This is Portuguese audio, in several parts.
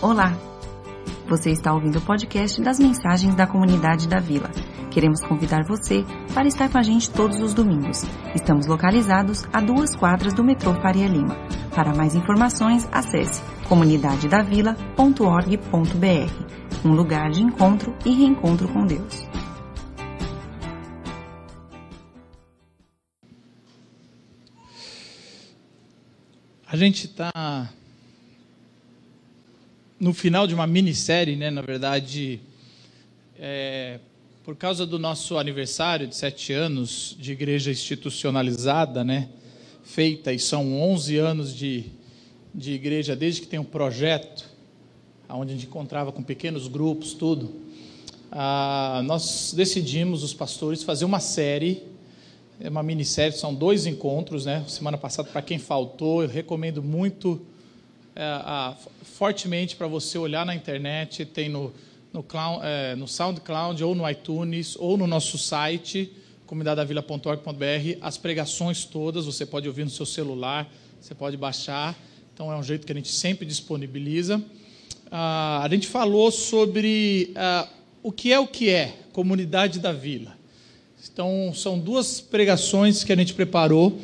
Olá! Você está ouvindo o podcast das mensagens da comunidade da Vila. Queremos convidar você para estar com a gente todos os domingos. Estamos localizados a duas quadras do metrô Faria Lima. Para mais informações, acesse comunidadedavila.org.br um lugar de encontro e reencontro com Deus. A gente está no final de uma minissérie, né? Na verdade, é, por causa do nosso aniversário de sete anos de igreja institucionalizada, né? Feita, e são 11 anos de, de igreja desde que tem um projeto, onde a gente encontrava com pequenos grupos, tudo. Ah, nós decidimos, os pastores, fazer uma série é uma minissérie, são dois encontros, né? Semana passada, para quem faltou, eu recomendo muito, a, fortemente para você olhar na internet, tem no, no, cloud, é, no SoundCloud, ou no iTunes, ou no nosso site, comunidadavila.org.br, as pregações todas, você pode ouvir no seu celular, você pode baixar, então é um jeito que a gente sempre disponibiliza. Ah, a gente falou sobre ah, o que é o que é comunidade da vila. Então, são duas pregações que a gente preparou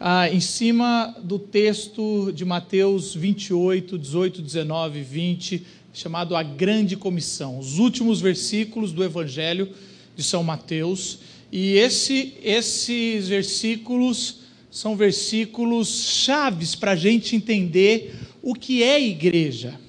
ah, em cima do texto de Mateus 28, 18, 19 20, chamado A Grande Comissão, os últimos versículos do Evangelho de São Mateus. E esse, esses versículos são versículos chaves para a gente entender o que é igreja.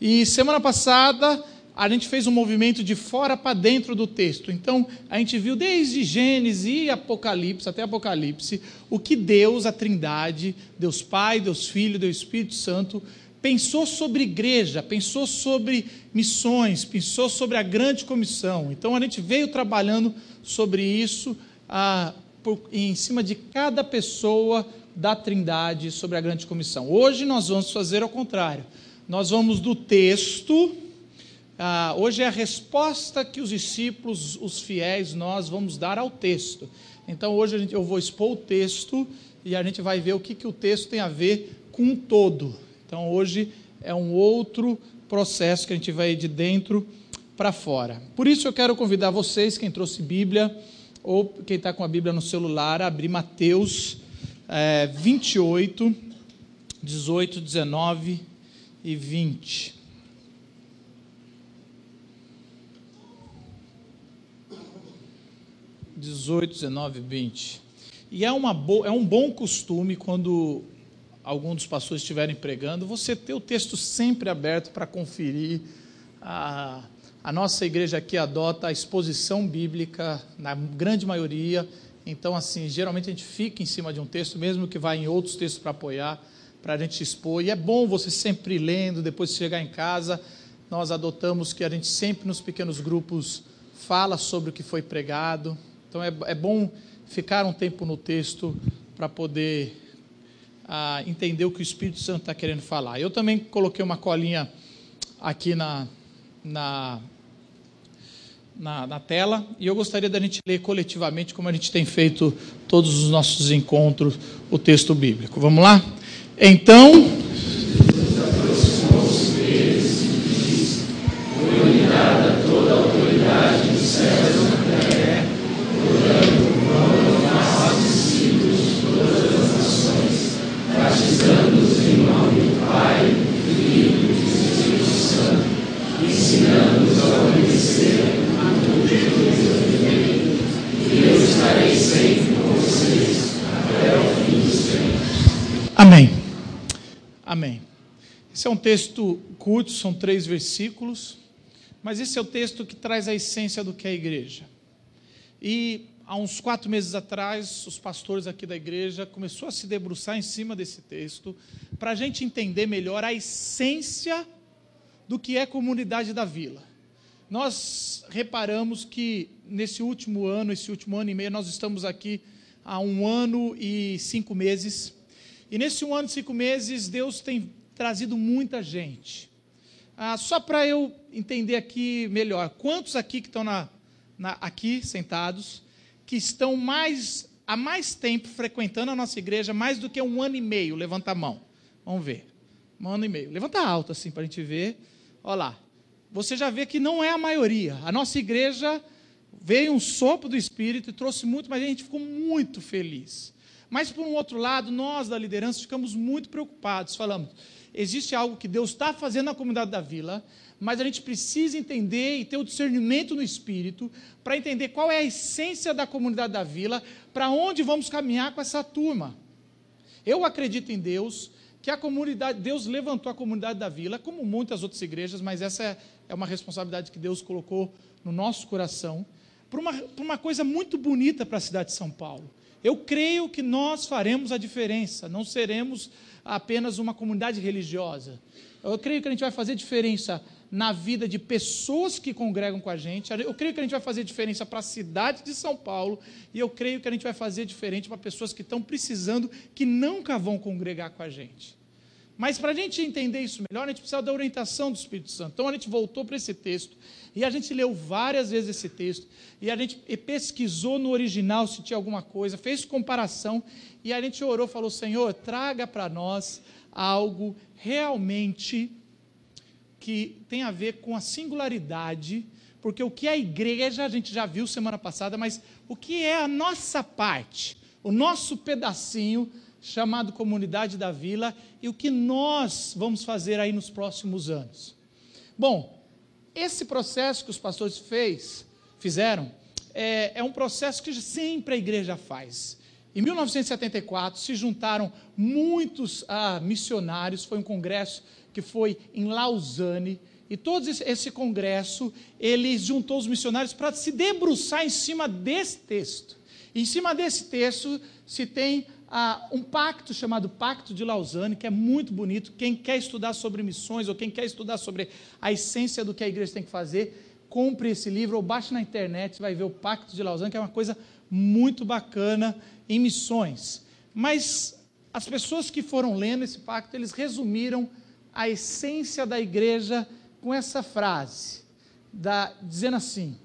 E semana passada a gente fez um movimento de fora para dentro do texto. Então, a gente viu desde Gênesis e Apocalipse, até Apocalipse, o que Deus, a Trindade, Deus Pai, Deus Filho, Deus Espírito Santo, pensou sobre igreja, pensou sobre missões, pensou sobre a grande comissão. Então, a gente veio trabalhando sobre isso ah, por, em cima de cada pessoa da Trindade sobre a grande comissão. Hoje nós vamos fazer ao contrário. Nós vamos do texto ah, hoje é a resposta que os discípulos, os fiéis, nós vamos dar ao texto. Então hoje gente, eu vou expor o texto e a gente vai ver o que, que o texto tem a ver com um todo. Então hoje é um outro processo que a gente vai de dentro para fora. Por isso eu quero convidar vocês, quem trouxe Bíblia, ou quem está com a Bíblia no celular, a abrir Mateus é, 28, 18, 19 e 20. 18, 19, 20. E é, uma bo... é um bom costume, quando algum dos pastores estiverem pregando, você ter o texto sempre aberto para conferir. A, a nossa igreja aqui adota a exposição bíblica, na grande maioria. Então, assim, geralmente a gente fica em cima de um texto, mesmo que vá em outros textos para apoiar, para a gente expor. E é bom você sempre lendo, depois de chegar em casa. Nós adotamos que a gente sempre nos pequenos grupos fala sobre o que foi pregado, então é, é bom ficar um tempo no texto para poder ah, entender o que o Espírito Santo está querendo falar. Eu também coloquei uma colinha aqui na, na, na, na, tela e eu gostaria da gente ler coletivamente, como a gente tem feito todos os nossos encontros, o texto bíblico. Vamos lá? Então. Esse é um texto curto, são três versículos, mas esse é o texto que traz a essência do que é a igreja. E há uns quatro meses atrás, os pastores aqui da igreja começaram a se debruçar em cima desse texto para a gente entender melhor a essência do que é comunidade da vila. Nós reparamos que nesse último ano, esse último ano e meio, nós estamos aqui há um ano e cinco meses. E nesse um ano e cinco meses, Deus tem trazido muita gente. Ah, só para eu entender aqui melhor, quantos aqui que estão na, na, aqui sentados, que estão mais há mais tempo frequentando a nossa igreja, mais do que um ano e meio? Levanta a mão. Vamos ver. Um e-mail. Levanta alto assim para a gente ver. Olha lá. Você já vê que não é a maioria. A nossa igreja veio um sopro do Espírito e trouxe muito, mas a gente ficou muito feliz. Mas, por um outro lado, nós da liderança ficamos muito preocupados. Falamos, existe algo que Deus está fazendo na comunidade da vila, mas a gente precisa entender e ter o discernimento no espírito para entender qual é a essência da comunidade da vila, para onde vamos caminhar com essa turma. Eu acredito em Deus, que a comunidade, Deus levantou a comunidade da vila, como muitas outras igrejas, mas essa é, uma responsabilidade que Deus colocou no nosso coração, para uma, por uma coisa muito bonita para a cidade de São Paulo. Eu creio que nós faremos a diferença, não seremos apenas uma comunidade religiosa. Eu creio que a gente vai fazer diferença na vida de pessoas que congregam com a gente. Eu creio que a gente vai fazer diferença para a cidade de São Paulo. E eu creio que a gente vai fazer diferente para pessoas que estão precisando, que nunca vão congregar com a gente. Mas para a gente entender isso melhor, a gente precisa da orientação do Espírito Santo. Então a gente voltou para esse texto e a gente leu várias vezes esse texto e a gente pesquisou no original se tinha alguma coisa, fez comparação e a gente orou, falou: Senhor, traga para nós algo realmente que tem a ver com a singularidade, porque o que é a igreja a gente já viu semana passada, mas o que é a nossa parte, o nosso pedacinho chamado Comunidade da Vila e o que nós vamos fazer aí nos próximos anos. Bom, esse processo que os pastores fez, fizeram é, é um processo que sempre a igreja faz. Em 1974 se juntaram muitos ah, missionários, foi um congresso que foi em Lausanne, e todo esse congresso, ele juntou os missionários para se debruçar em cima desse texto. E em cima desse texto se tem ah, um pacto chamado Pacto de Lausanne, que é muito bonito. Quem quer estudar sobre missões ou quem quer estudar sobre a essência do que a igreja tem que fazer, compre esse livro ou baixe na internet, você vai ver o Pacto de Lausanne, que é uma coisa muito bacana em missões. Mas as pessoas que foram lendo esse pacto, eles resumiram a essência da igreja com essa frase, da, dizendo assim: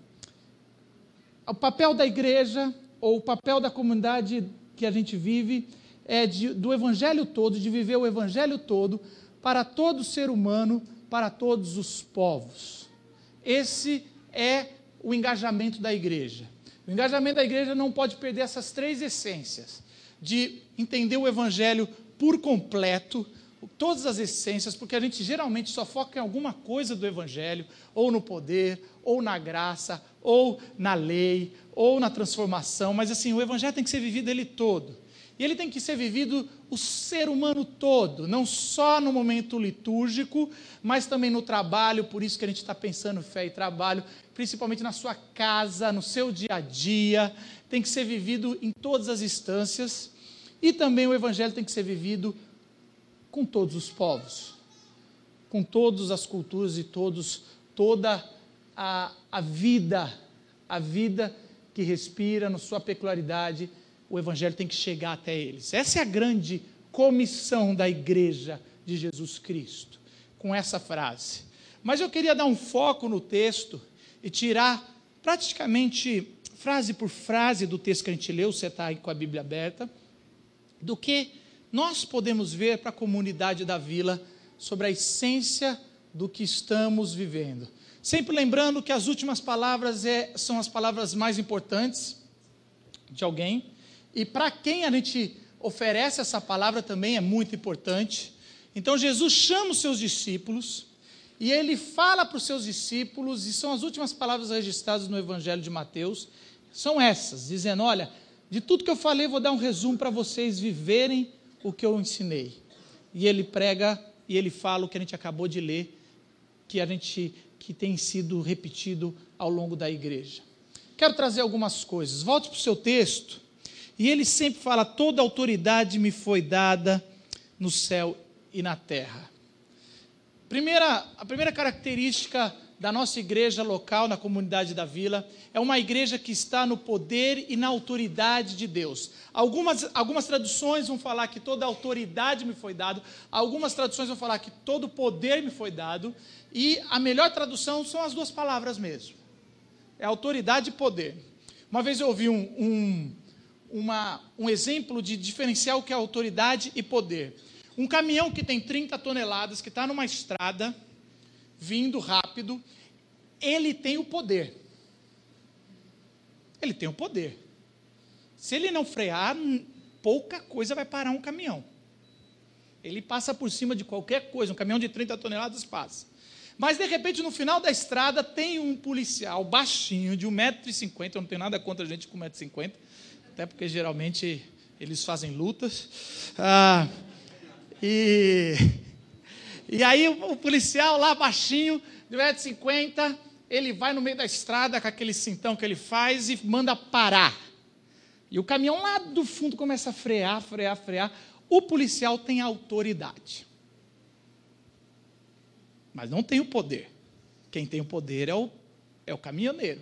o papel da igreja ou o papel da comunidade que a gente vive é de, do evangelho todo, de viver o evangelho todo para todo ser humano, para todos os povos. Esse é o engajamento da igreja. O engajamento da igreja não pode perder essas três essências: de entender o evangelho por completo, todas as essências, porque a gente geralmente só foca em alguma coisa do Evangelho, ou no poder, ou na graça, ou na lei, ou na transformação, mas assim, o Evangelho tem que ser vivido ele todo. E ele tem que ser vivido o ser humano todo, não só no momento litúrgico, mas também no trabalho, por isso que a gente está pensando fé e trabalho, principalmente na sua casa, no seu dia a dia, tem que ser vivido em todas as instâncias, e também o Evangelho tem que ser vivido com todos os povos, com todas as culturas e todos, toda a, a vida, a vida que respira na sua peculiaridade, o Evangelho tem que chegar até eles. Essa é a grande comissão da igreja de Jesus Cristo, com essa frase. Mas eu queria dar um foco no texto e tirar praticamente frase por frase do texto que a gente leu, você está aí com a Bíblia aberta, do que nós podemos ver para a comunidade da vila sobre a essência do que estamos vivendo. Sempre lembrando que as últimas palavras é, são as palavras mais importantes de alguém, e para quem a gente oferece essa palavra também é muito importante. Então Jesus chama os seus discípulos e ele fala para os seus discípulos, e são as últimas palavras registradas no Evangelho de Mateus, são essas, dizendo: Olha, de tudo que eu falei, vou dar um resumo para vocês viverem o que eu ensinei. E ele prega e ele fala o que a gente acabou de ler, que a gente que tem sido repetido ao longo da igreja. Quero trazer algumas coisas. Volte para o seu texto. E ele sempre fala: toda autoridade me foi dada no céu e na terra. Primeira, a primeira característica da nossa igreja local, na comunidade da vila, é uma igreja que está no poder e na autoridade de Deus. Algumas, algumas traduções vão falar que toda autoridade me foi dado, algumas traduções vão falar que todo poder me foi dado, e a melhor tradução são as duas palavras mesmo. É autoridade e poder. Uma vez eu ouvi um, um, uma, um exemplo de diferenciar o que é autoridade e poder. Um caminhão que tem 30 toneladas, que está numa estrada, vindo rápido, ele tem o poder. Ele tem o poder. Se ele não frear, pouca coisa vai parar um caminhão. Ele passa por cima de qualquer coisa, um caminhão de 30 toneladas passa. Mas de repente, no final da estrada, tem um policial baixinho, de 1,50m. Eu não tenho nada contra a gente com 1,50m, até porque geralmente eles fazem lutas. Ah, e, e aí o, policial lá baixinho, de 1,50m, ele vai no meio da estrada com aquele cintão que ele faz e manda parar. E o caminhão lá do fundo começa a frear, frear, frear. O policial tem autoridade. Mas não tem o poder. Quem tem o poder é o, é o caminhoneiro.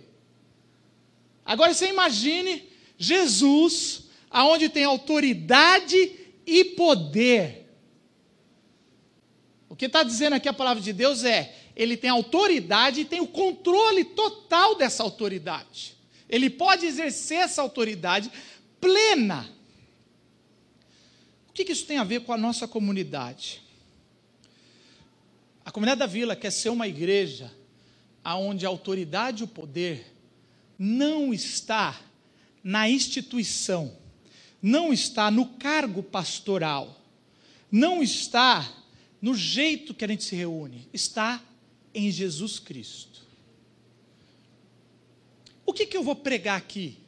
Agora você imagine Jesus, aonde tem autoridade e poder. O que está dizendo aqui a palavra de Deus é: ele tem autoridade e tem o controle total dessa autoridade. Ele pode exercer essa autoridade plena. O que, isso tem a ver com a nossa comunidade? A comunidade da vila quer ser uma igreja onde a autoridade e o poder não está na instituição, não está no cargo pastoral, não está no jeito que a gente se reúne, está em Jesus Cristo. O que, que eu vou pregar aqui?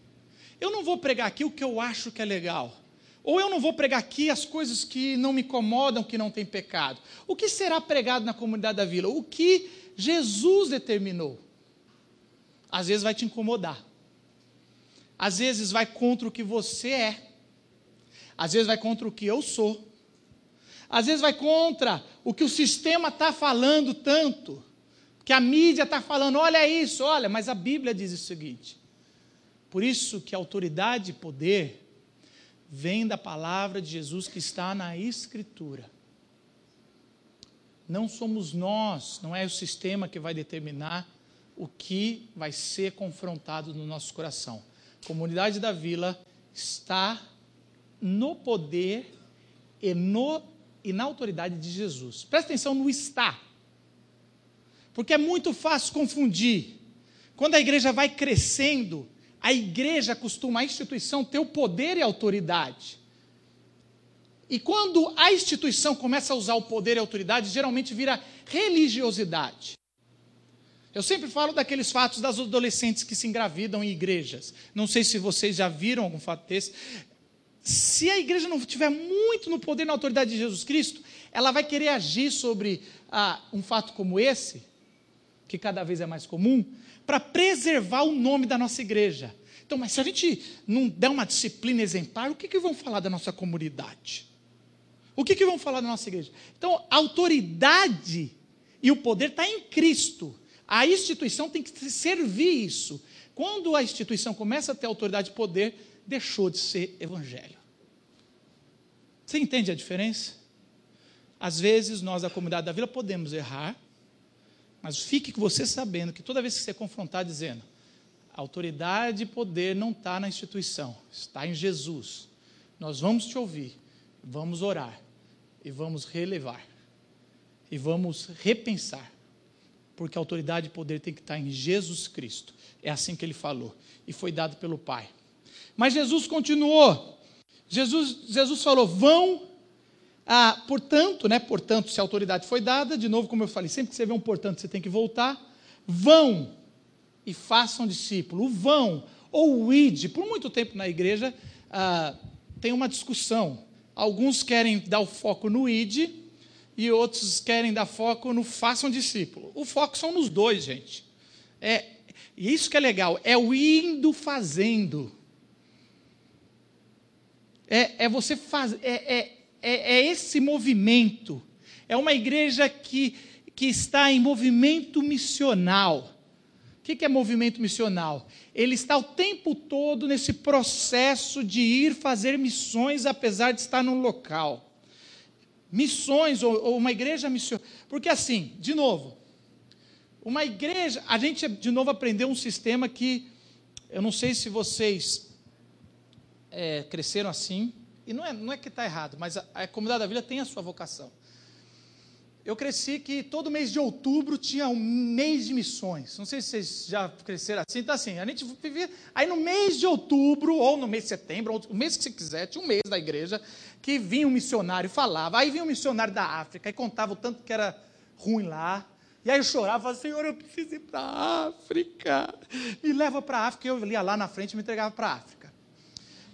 Eu não vou pregar aqui o que eu acho que é legal. Ou eu não vou pregar aqui as coisas que não me incomodam, que não tem pecado. O que será pregado na comunidade da vila? O que Jesus determinou. Às vezes vai te incomodar. Às vezes vai contra o que você é. Às vezes vai contra o que eu sou às vezes vai contra o que o sistema está falando tanto, que a mídia está falando, olha isso, olha, mas a Bíblia diz o seguinte. Por isso que autoridade e poder vem da palavra de Jesus que está na Escritura. Não somos nós, não é o sistema que vai determinar o que vai ser confrontado no nosso coração. A comunidade da vila está no poder e no e na autoridade de Jesus. Presta atenção no está. Porque é muito fácil confundir. Quando a igreja vai crescendo, a igreja costuma, a instituição, ter o poder e a autoridade. E quando a instituição começa a usar o poder e a autoridade, geralmente vira religiosidade. Eu sempre falo daqueles fatos das adolescentes que se engravidam em igrejas. Não sei se vocês já viram algum fato desse se a igreja não estiver muito no poder e na autoridade de Jesus Cristo, ela vai querer agir sobre ah, um fato como esse, que cada vez é mais comum, para preservar o nome da nossa igreja. Então, mas se a gente não der uma disciplina exemplar, o que, que vão falar da nossa comunidade? O que, que vão falar da nossa igreja? Então, a autoridade e o poder está em Cristo. A instituição tem que servir isso. Quando a instituição começa a ter autoridade e poder, deixou de ser evangelho. Você entende a diferença? Às vezes nós, da comunidade da vila, podemos errar, mas fique com você sabendo que toda vez que você confrontar dizendo, autoridade e poder não está na instituição, está em Jesus. Nós vamos te ouvir, vamos orar e vamos relevar e vamos repensar, porque a autoridade e poder tem que estar em Jesus Cristo. É assim que ele falou e foi dado pelo Pai. Mas Jesus continuou. Jesus, Jesus falou: vão. Ah, portanto, né? Portanto, se a autoridade foi dada, de novo, como eu falei, sempre que você vê um portanto, você tem que voltar. Vão e façam discípulo. O vão ou o id. Por muito tempo na igreja ah, tem uma discussão. Alguns querem dar o foco no id e outros querem dar foco no façam discípulo. O foco são nos dois, gente. É, e isso que é legal, é o indo fazendo. É, é você fazer. É, é, é, é esse movimento. É uma igreja que, que está em movimento missional. O que é movimento missional? Ele está o tempo todo nesse processo de ir fazer missões, apesar de estar no local. Missões, ou, ou uma igreja missionária. Porque, assim, de novo, uma igreja. A gente, de novo, aprendeu um sistema que. Eu não sei se vocês é, cresceram assim, e não é, não é que está errado, mas a, a comunidade da vila tem a sua vocação. Eu cresci que todo mês de outubro tinha um mês de missões. Não sei se vocês já cresceram assim. Então, assim, a gente vivia. Aí no mês de outubro, ou no mês de setembro, ou o mês que você quiser, tinha um mês da igreja, que vinha um missionário e falava. Aí vinha um missionário da África e contava o tanto que era ruim lá. E aí eu chorava, falava, Senhor, eu preciso ir para a África. Me leva para a África. Eu ia lá na frente e me entregava para a África.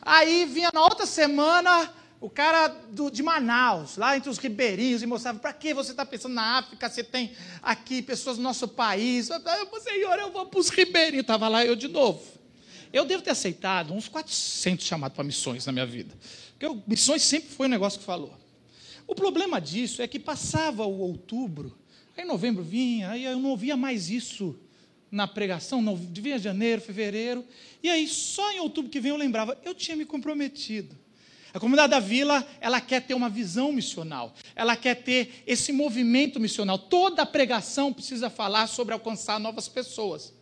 Aí vinha na outra semana o cara do, de Manaus, lá entre os ribeirinhos, e mostrava, para que você está pensando na África, você tem aqui pessoas do nosso país. Eu, Senhor, eu vou para os ribeirinhos. Estava lá eu de novo. Eu devo ter aceitado uns 400 chamados para missões na minha vida. Porque eu, missões sempre foi um negócio que falou. O problema disso é que passava o outubro, aí novembro vinha, aí eu não ouvia mais isso na pregação, não, vinha janeiro, fevereiro, e aí só em outubro que vem eu lembrava, eu tinha me comprometido. A comunidade da vila, ela quer ter uma visão missional, ela quer ter esse movimento missional. Toda pregação precisa falar sobre alcançar novas pessoas.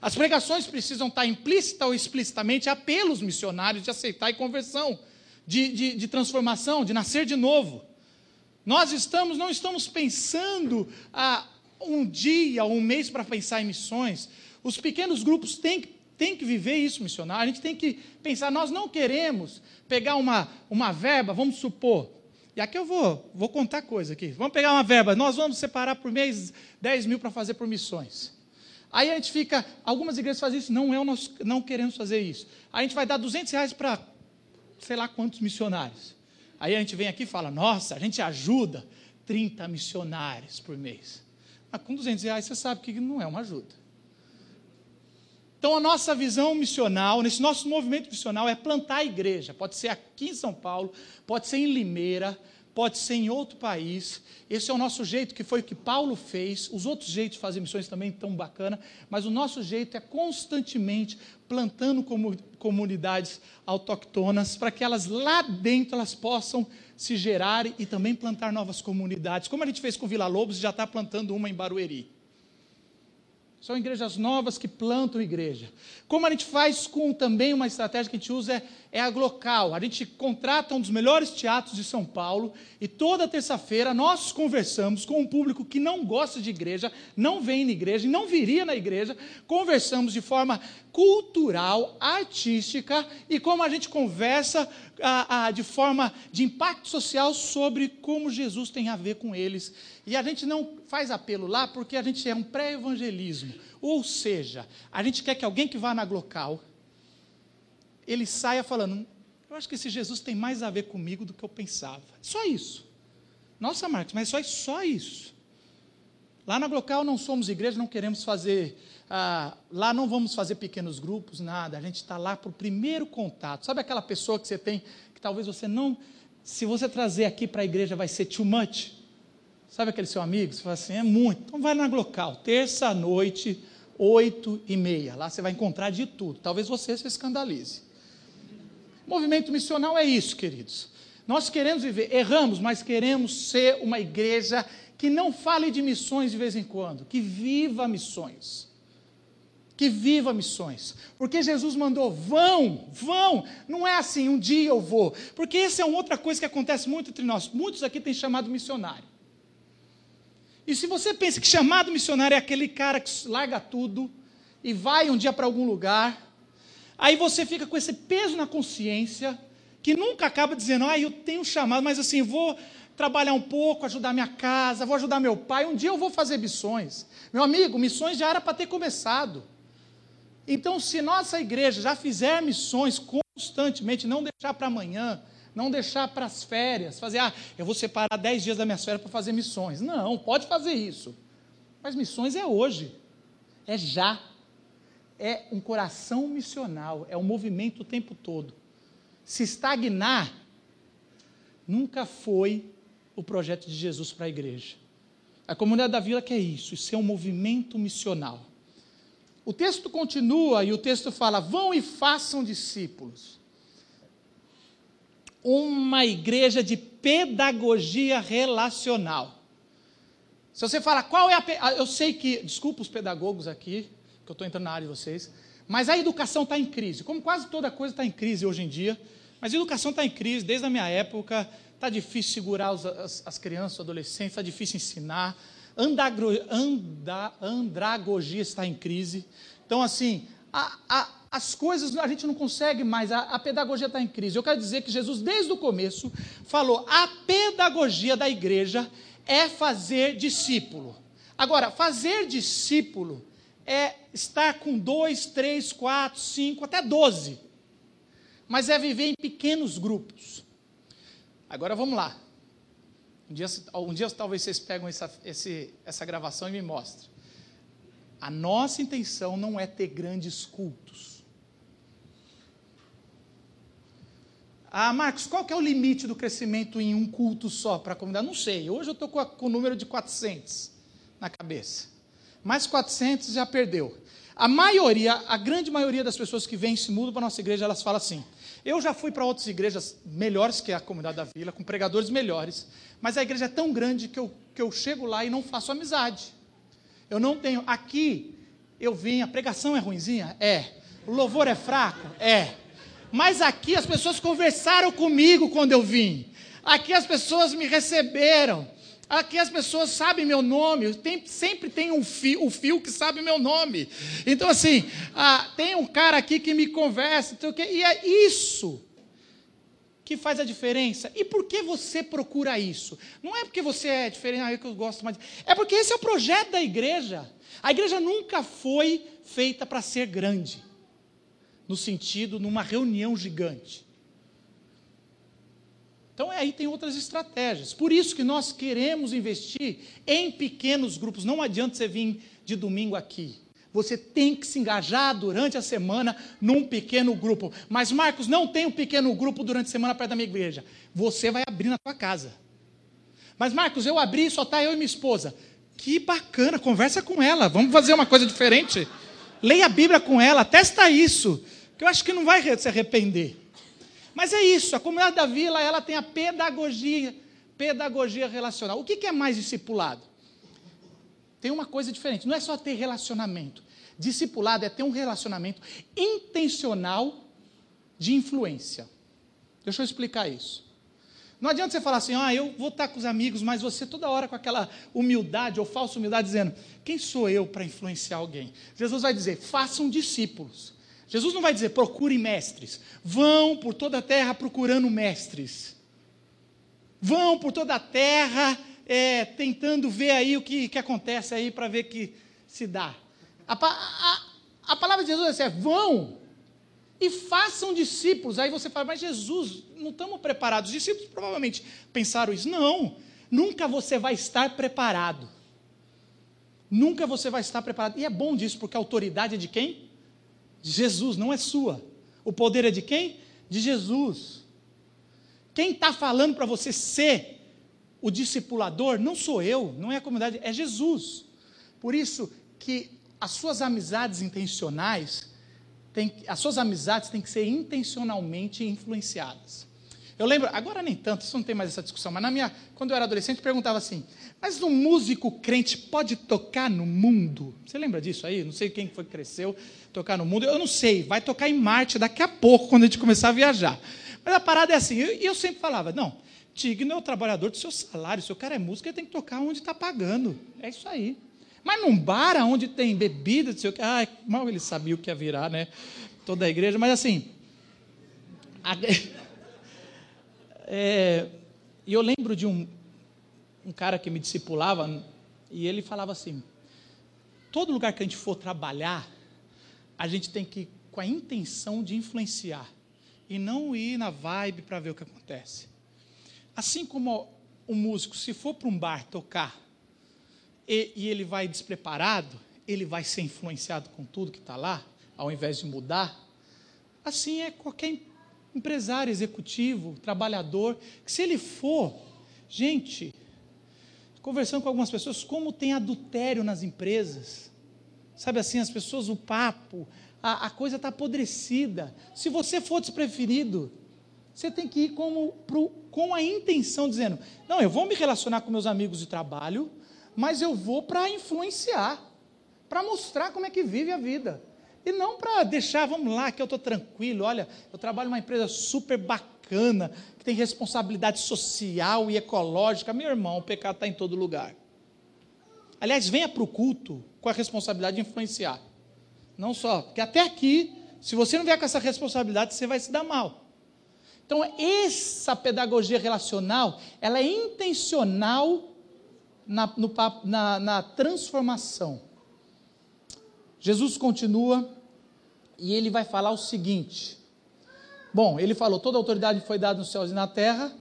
As pregações precisam estar implícita ou explicitamente apelos missionários de aceitar e conversão, de, de, de transformação, de nascer de novo. Nós estamos, não estamos pensando a um dia, um mês para pensar em missões. Os pequenos grupos têm que tem que viver isso missionário, a gente tem que pensar, nós não queremos pegar uma, uma verba, vamos supor, e aqui eu vou, vou contar coisa aqui, vamos pegar uma verba, nós vamos separar por mês 10 mil para fazer por missões. Aí a gente fica, algumas igrejas fazem isso, não é nosso, não queremos fazer isso. A gente vai dar 200 reais para sei lá quantos missionários. Aí a gente vem aqui e fala, nossa, a gente ajuda 30 missionários por mês. Mas com 200 reais você sabe que não é uma ajuda. Então, a nossa visão missional, nesse nosso movimento missional, é plantar a igreja. Pode ser aqui em São Paulo, pode ser em Limeira, pode ser em outro país. Esse é o nosso jeito, que foi o que Paulo fez. Os outros jeitos de fazer missões também estão bacana, mas o nosso jeito é constantemente plantando comunidades autóctonas para que elas lá dentro elas possam se gerar e também plantar novas comunidades. Como a gente fez com Vila Lobos já está plantando uma em Barueri. São igrejas novas que plantam igreja. Como a gente faz com também uma estratégia que a gente usa é, é a local. A gente contrata um dos melhores teatros de São Paulo e toda terça-feira nós conversamos com um público que não gosta de igreja, não vem na igreja e não viria na igreja. Conversamos de forma cultural, artística e como a gente conversa de forma de impacto social sobre como Jesus tem a ver com eles. E a gente não faz apelo lá porque a gente é um pré-evangelismo. Ou seja, a gente quer que alguém que vá na Glocal, ele saia falando, eu acho que esse Jesus tem mais a ver comigo do que eu pensava. Só isso. Nossa, Marcos, mas só, só isso. Lá na Glocal não somos igreja, não queremos fazer ah, lá não vamos fazer pequenos grupos, nada. A gente está lá para o primeiro contato. Sabe aquela pessoa que você tem, que talvez você não. Se você trazer aqui para a igreja vai ser too much? Sabe aquele seu amigo? Você fala assim, é muito. Então vai na local, terça noite, oito e meia. Lá você vai encontrar de tudo. Talvez você se escandalize. Movimento missional é isso, queridos. Nós queremos viver, erramos, mas queremos ser uma igreja que não fale de missões de vez em quando, que viva missões que viva missões. Porque Jesus mandou, vão, vão. Não é assim, um dia eu vou. Porque essa é outra coisa que acontece muito entre nós. Muitos aqui têm chamado missionário. E se você pensa que chamado missionário é aquele cara que larga tudo e vai um dia para algum lugar, aí você fica com esse peso na consciência, que nunca acaba dizendo, ah, eu tenho chamado, mas assim, vou trabalhar um pouco, ajudar minha casa, vou ajudar meu pai, um dia eu vou fazer missões. Meu amigo, missões já era para ter começado. Então, se nossa igreja já fizer missões constantemente, não deixar para amanhã, não deixar para as férias, fazer, ah, eu vou separar 10 dias da minha férias para fazer missões. Não, pode fazer isso. Mas missões é hoje, é já. É um coração missional, é um movimento o tempo todo. Se estagnar, nunca foi o projeto de Jesus para a igreja. A comunidade da vila quer isso, isso é um movimento missional. O texto continua e o texto fala: vão e façam discípulos. Uma igreja de pedagogia relacional. Se você fala qual é a. Ah, eu sei que, desculpa os pedagogos aqui, que eu estou entrando na área de vocês, mas a educação está em crise. Como quase toda coisa está em crise hoje em dia, Mas a educação está em crise desde a minha época. Está difícil segurar os, as, as, crianças, os adolescentes, está difícil ensinar. Andagro, anda, andragogia está em crise. Então, assim, a, a, as coisas a gente não consegue mais, a, a pedagogia está em crise. Eu quero dizer que Jesus, desde o começo, falou: a pedagogia da igreja é fazer discípulo. Agora, fazer discípulo é estar com dois, três, quatro, cinco, até doze. Mas é viver em pequenos grupos. Agora vamos lá. Um dia, um dia talvez vocês pegam essa, esse, essa gravação e me mostrem. A nossa intenção não é ter grandes cultos. Ah, Marcos, qual que é o limite do crescimento em um culto só para a comunidade? Não sei. Hoje eu estou com, com o número de 400 na cabeça. Mais 400 já perdeu. A maioria, a grande maioria das pessoas que vêm se mudam para a nossa igreja, elas falam assim: eu já fui para outras igrejas melhores que a comunidade da vila, com pregadores melhores, mas a igreja é tão grande que eu, que eu chego lá e não faço amizade. Eu não tenho. Aqui, eu vim, a pregação é ruinzinha? É. O louvor é fraco? É. Mas aqui as pessoas conversaram comigo quando eu vim. Aqui as pessoas me receberam. Aqui as pessoas sabem meu nome, tem, sempre tem um fio, um fio que sabe meu nome. Então, assim, ah, tem um cara aqui que me conversa, e é isso que faz a diferença. E por que você procura isso? Não é porque você é diferente, ah, é que eu gosto mais. É porque esse é o projeto da igreja. A igreja nunca foi feita para ser grande, no sentido, numa reunião gigante. Então aí tem outras estratégias. Por isso que nós queremos investir em pequenos grupos. Não adianta você vir de domingo aqui. Você tem que se engajar durante a semana num pequeno grupo. Mas, Marcos, não tem um pequeno grupo durante a semana perto da minha igreja. Você vai abrir na sua casa. Mas, Marcos, eu abri e só está eu e minha esposa. Que bacana, conversa com ela. Vamos fazer uma coisa diferente. Leia a Bíblia com ela, testa isso. Que eu acho que não vai se arrepender. Mas é isso, a comunidade da vila ela tem a pedagogia, pedagogia relacional. O que, que é mais discipulado? Tem uma coisa diferente, não é só ter relacionamento. Discipulado é ter um relacionamento intencional de influência. Deixa eu explicar isso. Não adianta você falar assim, ah, eu vou estar com os amigos, mas você toda hora com aquela humildade ou falsa humildade dizendo, quem sou eu para influenciar alguém? Jesus vai dizer, façam discípulos. Jesus não vai dizer procure mestres. Vão por toda a terra procurando mestres. Vão por toda a terra é, tentando ver aí o que, que acontece aí para ver que se dá. A, a, a, palavra de Jesus é assim, vão e façam discípulos. Aí você fala, mas Jesus, não estamos preparados. Os discípulos provavelmente pensaram isso. Não, nunca você vai estar preparado. Nunca você vai estar preparado. E é bom disso, porque a autoridade é de quem? De Jesus, não é sua. O poder é de quem? De Jesus. Quem está falando para você ser o discipulador não sou eu, não é a comunidade, é Jesus. Por isso que as suas amizades intencionais, tem, as suas amizades têm que ser intencionalmente influenciadas. Eu lembro, agora nem tanto, isso não tem mais essa discussão, mas na minha, quando eu era adolescente, perguntava assim: mas um músico crente pode tocar no mundo? Você lembra disso aí? Não sei quem foi que cresceu tocar no mundo. Eu não sei, vai tocar em Marte daqui a pouco, quando a gente começar a viajar. Mas a parada é assim, e eu, eu, sempre falava: não, digno é o trabalhador do seu salário. Se o cara é músico, ele tem que tocar onde está pagando. É isso aí. Mas num bar onde tem bebida, não sei o que, ah, mal ele sabia o que ia virar, né? Toda a igreja, mas assim. A, é, eu lembro de um, um cara que me discipulava, e ele falava assim: todo lugar que a gente for trabalhar, a gente tem que ir com a intenção de influenciar, e não ir na vibe para ver o que acontece. Assim como o músico, se for para um bar tocar, e, e ele vai despreparado, ele vai ser influenciado com tudo que está lá, ao invés de mudar. Assim é qualquer empresário, executivo, trabalhador, que se ele for, gente, conversando com algumas pessoas, como tem adultério nas empresas, sabe assim, as pessoas, o papo, a, a coisa está apodrecida. Se você for despreferido, você tem que ir como, pro, com a intenção, dizendo: não, eu vou me relacionar com meus amigos de trabalho, mas eu vou para influenciar, para mostrar como é que vive a vida. E não para deixar, vamos lá, que eu estou tranquilo, olha, eu trabalho numa empresa super bacana, que tem responsabilidade social e ecológica. Meu irmão, o pecado está em todo lugar. Aliás, venha para o culto com a responsabilidade de influenciar. Não só, porque até aqui, se você não vier com essa responsabilidade, você vai se dar mal. Então, essa pedagogia relacional, ela é intencional na, no, na, na transformação. Jesus continua e ele vai falar o seguinte: Bom, ele falou: toda autoridade foi dada nos céus e na terra,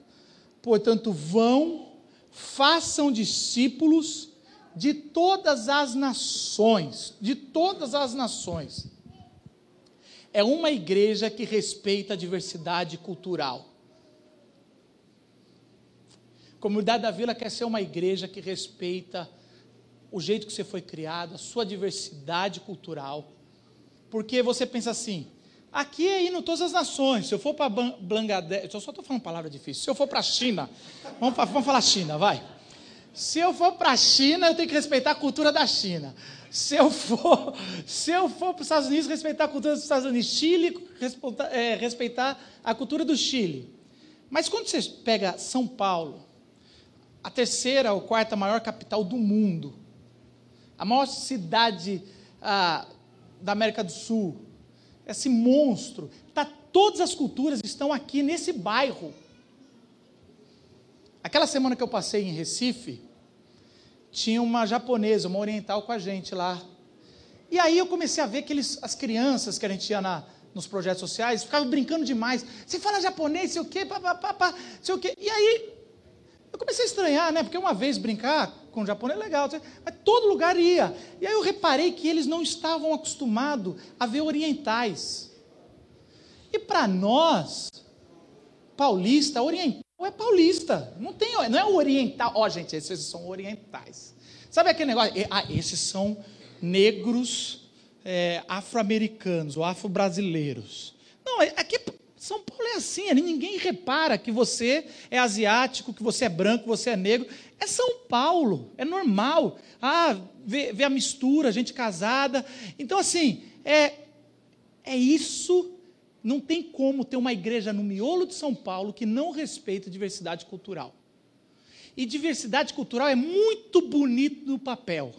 portanto, vão, façam discípulos de todas as nações, de todas as nações. É uma igreja que respeita a diversidade cultural. A comunidade da vila quer ser uma igreja que respeita o jeito que você foi criado, a sua diversidade cultural. Porque você pensa assim, aqui é indo todas as nações. Se eu for para Bangladesh, eu só estou falando palavra difícil. Se eu for para a China, vamos, vamos falar China, vai. Se eu for para a China, eu tenho que respeitar a cultura da China. Se eu for, se eu for para os Estados Unidos, respeitar a cultura dos Estados Unidos. Chile, respeitar, é, respeitar a cultura do Chile. Mas quando você pega São Paulo, a terceira ou quarta maior capital do mundo, a maior cidade ah, da América do Sul, esse monstro, tá, todas as culturas estão aqui nesse bairro. Aquela semana que eu passei em Recife, tinha uma japonesa, uma oriental com a gente lá. E aí eu comecei a ver que eles, as crianças que a gente ia na, nos projetos sociais ficavam brincando demais. Você fala japonês, sei o quê, papapá, sei o quê. E aí eu comecei a estranhar, né? Porque uma vez brincar com o japonês é legal, mas todo lugar ia. E aí eu reparei que eles não estavam acostumados a ver orientais. E para nós, paulista, oriental é paulista. Não, tem, não é oriental. Ó, oh, gente, esses são orientais. Sabe aquele negócio? Ah, esses são negros é, afro-americanos ou afro-brasileiros. Não, é, aqui são Paulo é assim, ninguém repara que você é asiático, que você é branco, que você é negro. É São Paulo, é normal. Ah, vê, vê a mistura, gente casada. Então, assim, é, é isso. Não tem como ter uma igreja no miolo de São Paulo que não respeita a diversidade cultural. E diversidade cultural é muito bonito no papel,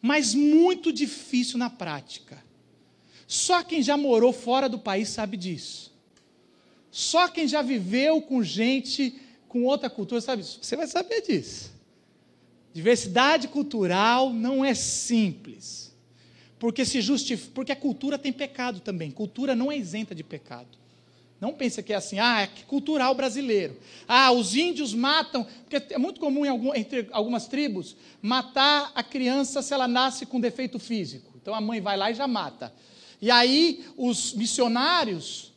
mas muito difícil na prática. Só quem já morou fora do país sabe disso. Só quem já viveu com gente com outra cultura sabe isso. Você vai saber disso. Diversidade cultural não é simples. Porque se porque a cultura tem pecado também. Cultura não é isenta de pecado. Não pensa que é assim, ah, é cultural brasileiro. Ah, os índios matam, porque é muito comum algum, entre algumas tribos matar a criança se ela nasce com defeito físico. Então a mãe vai lá e já mata. E aí os missionários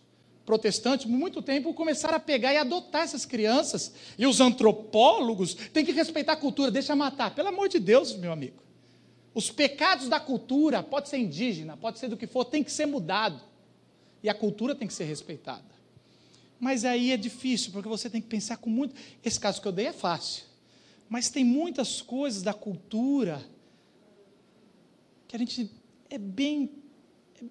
protestantes, por muito tempo, começaram a pegar e adotar essas crianças. E os antropólogos têm que respeitar a cultura, deixa matar. Pelo amor de Deus, meu amigo. Os pecados da cultura, pode ser indígena, pode ser do que for, tem que ser mudado. E a cultura tem que ser respeitada. Mas aí é difícil, porque você tem que pensar com muito. Esse caso que eu dei é fácil. Mas tem muitas coisas da cultura que a gente é bem é,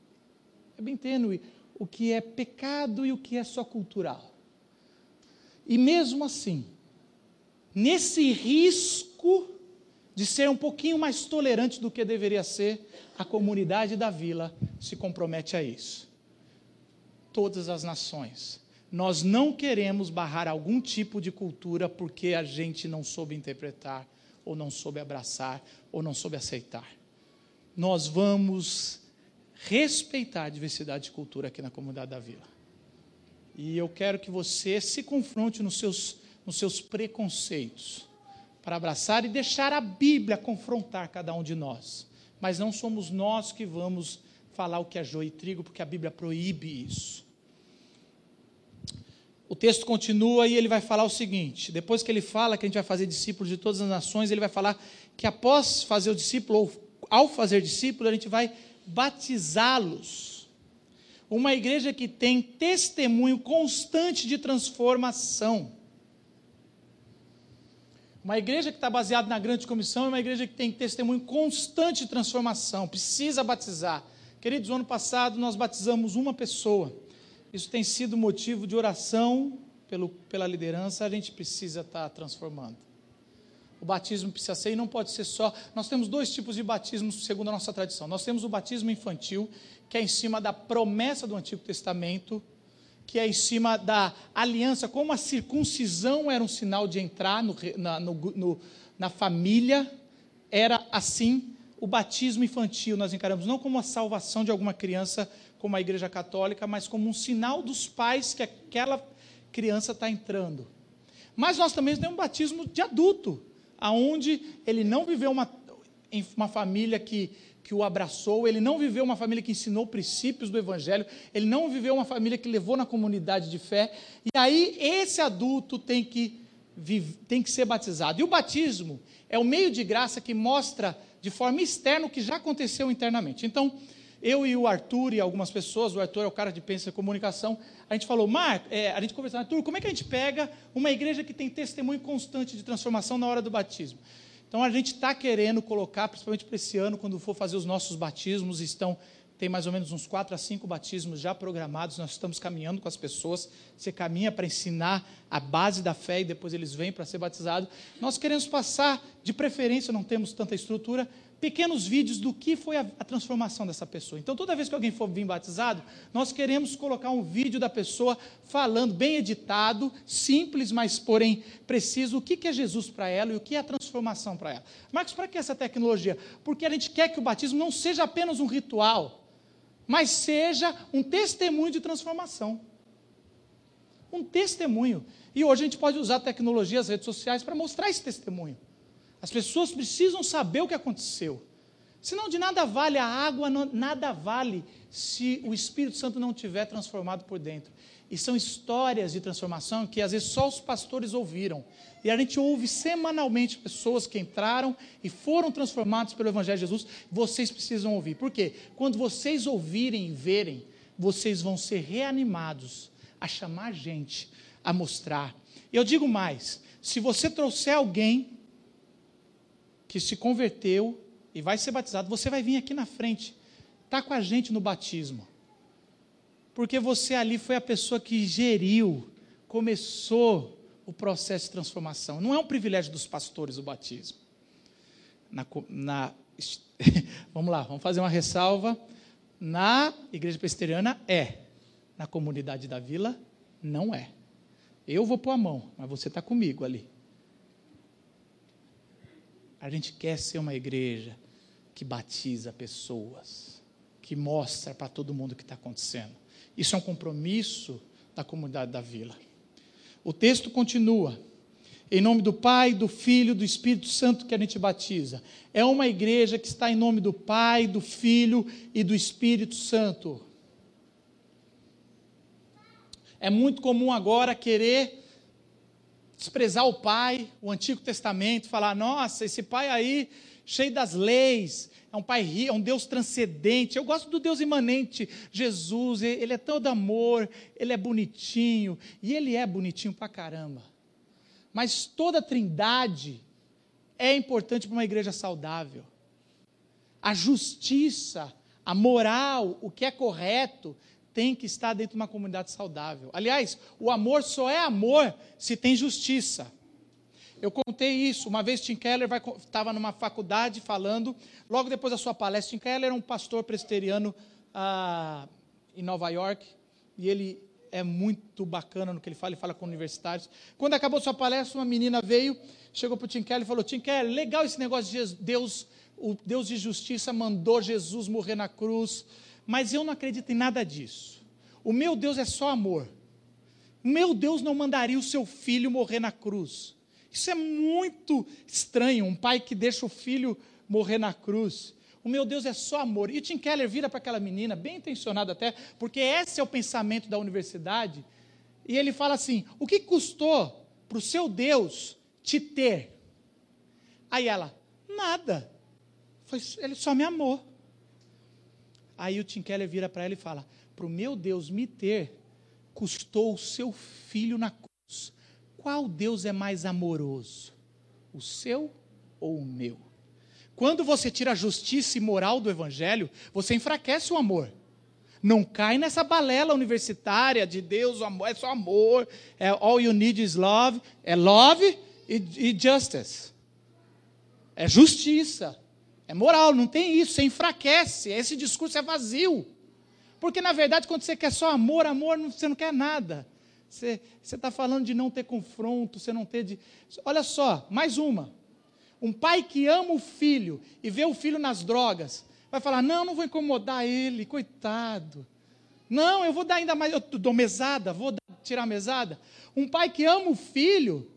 é bem tênue o que é pecado e o que é só cultural. E mesmo assim, nesse risco de ser um pouquinho mais tolerante do que deveria ser, a comunidade da vila se compromete a isso. Todas as nações. Nós não queremos barrar algum tipo de cultura porque a gente não soube interpretar, ou não soube abraçar, ou não soube aceitar. Nós vamos respeitar a diversidade de cultura aqui na comunidade da vila. E eu quero que você se confronte nos seus, nos seus preconceitos, para abraçar e deixar a Bíblia confrontar cada um de nós. Mas não somos nós que vamos falar o que é joio e trigo, porque a Bíblia proíbe isso. O texto continua e ele vai falar o seguinte: depois que ele fala que a gente vai fazer discípulos de todas as nações, ele vai falar que após fazer o discípulo, ou ao fazer discípulo, a gente vai batizá-los. Uma igreja que tem testemunho constante de transformação. Uma igreja que está baseada na grande comissão é uma igreja que tem testemunho constante de transformação. Precisa batizar, Queridos, no ano passado nós batizamos uma pessoa. Isso tem sido motivo de oração pelo, pela liderança, a gente precisa estar transformando. O batismo precisa ser e não pode ser só. Nós temos dois tipos de batismo segundo a nossa tradição. Nós temos o batismo infantil, que é em cima da promessa do Antigo Testamento, que é em cima da aliança, como a circuncisão era um sinal de entrar no, na, no, no, na família, era assim o batismo infantil nós encaramos não como a salvação de alguma criança, como a Igreja Católica, mas como um sinal dos pais que aquela criança está entrando. Mas nós também temos um batismo de adulto, aonde ele não viveu uma, uma família que, que o abraçou, ele não viveu uma família que ensinou princípios do Evangelho, ele não viveu uma família que levou na comunidade de fé, e aí esse adulto tem que, tem que ser batizado. E o batismo é o meio de graça que mostra de forma externa o que já aconteceu internamente. Então, eu e o Arthur e algumas pessoas, o Arthur é o cara de pensa e comunicação, a gente falou, Marco, é, a gente conversou, Arthur, como é que a gente pega uma igreja que tem testemunho constante de transformação na hora do batismo? Então a gente está querendo colocar, principalmente para esse ano, quando for fazer os nossos batismos, estão tem mais ou menos uns quatro a cinco batismos já programados, nós estamos caminhando com as pessoas, você caminha para ensinar a base da fé e depois eles vêm para ser batizados. Nós queremos passar, de preferência, não temos tanta estrutura, pequenos vídeos do que foi a, a, transformação dessa pessoa. Então, toda vez que alguém for vir batizado, nós queremos colocar um vídeo da pessoa falando, bem editado, simples, mas porém preciso, o que, que é Jesus para ela e o que é a transformação para ela. Marcos, para que essa tecnologia? Porque a gente quer que o batismo não seja apenas um ritual mas seja um testemunho de transformação. Um testemunho. E hoje a gente pode usar tecnologia, as redes sociais, para mostrar esse testemunho. As pessoas precisam saber o que aconteceu. Senão de nada vale a água, nada vale se o Espírito Santo não tiver transformado por dentro. E são histórias de transformação que às vezes só os pastores ouviram. E a gente ouve semanalmente pessoas que entraram e foram transformados pelo Evangelho de Jesus. Vocês precisam ouvir. Por quê? Quando vocês ouvirem e verem, vocês vão ser reanimados a chamar gente, a mostrar. Eu digo mais: se você trouxer alguém que se converteu e vai ser batizado, você vai vir aqui na frente, está com a gente no batismo porque você ali foi a pessoa que geriu, começou o processo de transformação. Não é um privilégio dos pastores o batismo. Na, na, vamos lá, vamos fazer uma ressalva. Na igreja presbiteriana é, na comunidade da vila não é. Eu vou pôr a mão, mas você está comigo ali. A gente quer ser uma igreja que batiza pessoas, que mostra para todo mundo o que está acontecendo. Isso é um compromisso da comunidade da vila. O texto continua. Em nome do Pai, do Filho, do Espírito Santo que a gente batiza. É uma igreja que está em nome do Pai, do Filho e do Espírito Santo. É muito comum agora querer desprezar o Pai, o Antigo Testamento, falar: nossa, esse Pai aí, cheio das leis, é um Pai rico, é um Deus transcendente. Eu gosto do Deus imanente, Jesus, ele é todo amor, ele é bonitinho, e ele é bonitinho pra caramba. Mas toda a trindade é importante para uma igreja saudável. A justiça, a moral, o que é correto, tem que estar dentro de uma comunidade saudável. Aliás, o amor só é amor se tem justiça. Eu contei isso. Uma vez Tim Keller estava numa faculdade falando, logo depois da sua palestra. Tim Keller é um pastor presbiteriano ah, em Nova York, e ele é muito bacana no que ele fala, ele fala com universitários. Quando acabou sua palestra, uma menina veio, chegou para o Tim Keller e falou: Tim Keller, legal esse negócio de Deus, o Deus de justiça mandou Jesus morrer na cruz, mas eu não acredito em nada disso. O meu Deus é só amor. O meu Deus não mandaria o seu filho morrer na cruz. Isso é muito estranho, um pai que deixa o filho morrer na cruz. O meu Deus é só amor. E Tim Keller vira para aquela menina, bem intencionado até, porque esse é o pensamento da universidade, e ele fala assim: o que custou para o seu Deus te ter? Aí ela, nada. Ele só me amou. Aí o Tim Keller vira para ela e fala: para o meu Deus me ter, custou o seu filho na cruz qual Deus é mais amoroso? O seu ou o meu? Quando você tira a justiça e moral do evangelho, você enfraquece o amor. Não cai nessa balela universitária de Deus, amor é só amor, é all you need is love, é love e, e justice. É justiça, é moral, não tem isso, você enfraquece, esse discurso é vazio. Porque na verdade, quando você quer só amor, amor, você não quer nada. Você está falando de não ter confronto, você não ter de. Olha só, mais uma. Um pai que ama o filho e vê o filho nas drogas, vai falar: não, não vou incomodar ele, coitado. Não, eu vou dar ainda mais, eu dou mesada, vou dar, tirar mesada. Um pai que ama o filho,